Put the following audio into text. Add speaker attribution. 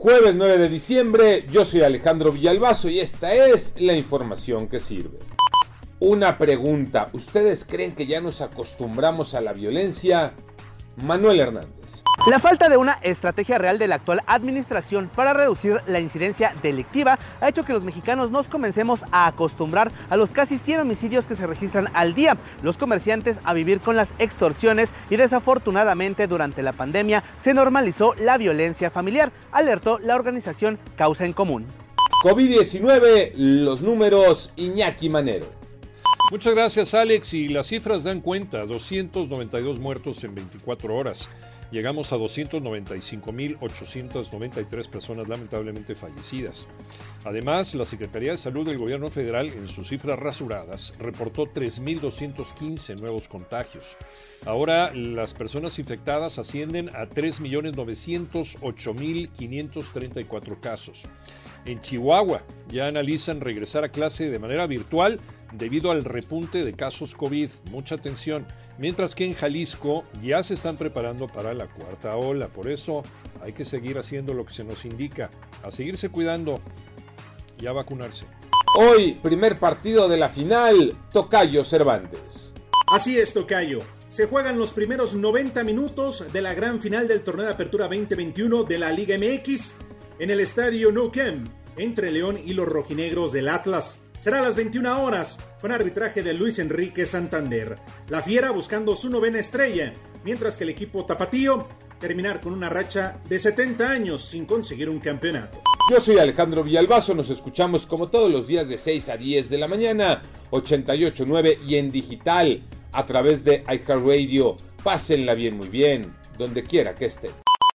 Speaker 1: Jueves 9 de diciembre, yo soy Alejandro Villalbazo y esta es la información que sirve. Una pregunta, ¿ustedes creen que ya nos acostumbramos a la violencia? Manuel Hernández.
Speaker 2: La falta de una estrategia real de la actual administración para reducir la incidencia delictiva ha hecho que los mexicanos nos comencemos a acostumbrar a los casi 100 homicidios que se registran al día, los comerciantes a vivir con las extorsiones y desafortunadamente durante la pandemia se normalizó la violencia familiar, alertó la organización Causa en Común.
Speaker 1: COVID-19, los números Iñaki Manero.
Speaker 3: Muchas gracias Alex y las cifras dan cuenta, 292 muertos en 24 horas. Llegamos a 295.893 personas lamentablemente fallecidas. Además, la Secretaría de Salud del Gobierno Federal, en sus cifras rasuradas, reportó 3.215 nuevos contagios. Ahora, las personas infectadas ascienden a 3.908.534 casos. En Chihuahua ya analizan regresar a clase de manera virtual debido al repunte de casos COVID. Mucha atención. Mientras que en Jalisco ya se están preparando para la cuarta ola. Por eso hay que seguir haciendo lo que se nos indica. A seguirse cuidando y a vacunarse.
Speaker 1: Hoy, primer partido de la final, Tocayo Cervantes.
Speaker 4: Así es, Tocayo. Se juegan los primeros 90 minutos de la gran final del torneo de apertura 2021 de la Liga MX en el estadio No Camp entre León y los rojinegros del Atlas. Será a las 21 horas, con arbitraje de Luis Enrique Santander. La Fiera buscando su novena estrella, mientras que el equipo tapatío terminar con una racha de 70 años sin conseguir un campeonato.
Speaker 1: Yo soy Alejandro Villalbazo, nos escuchamos como todos los días de 6 a 10 de la mañana, 88.9 y en digital a través de iHeartRadio. Pásenla bien, muy bien, donde quiera que estén.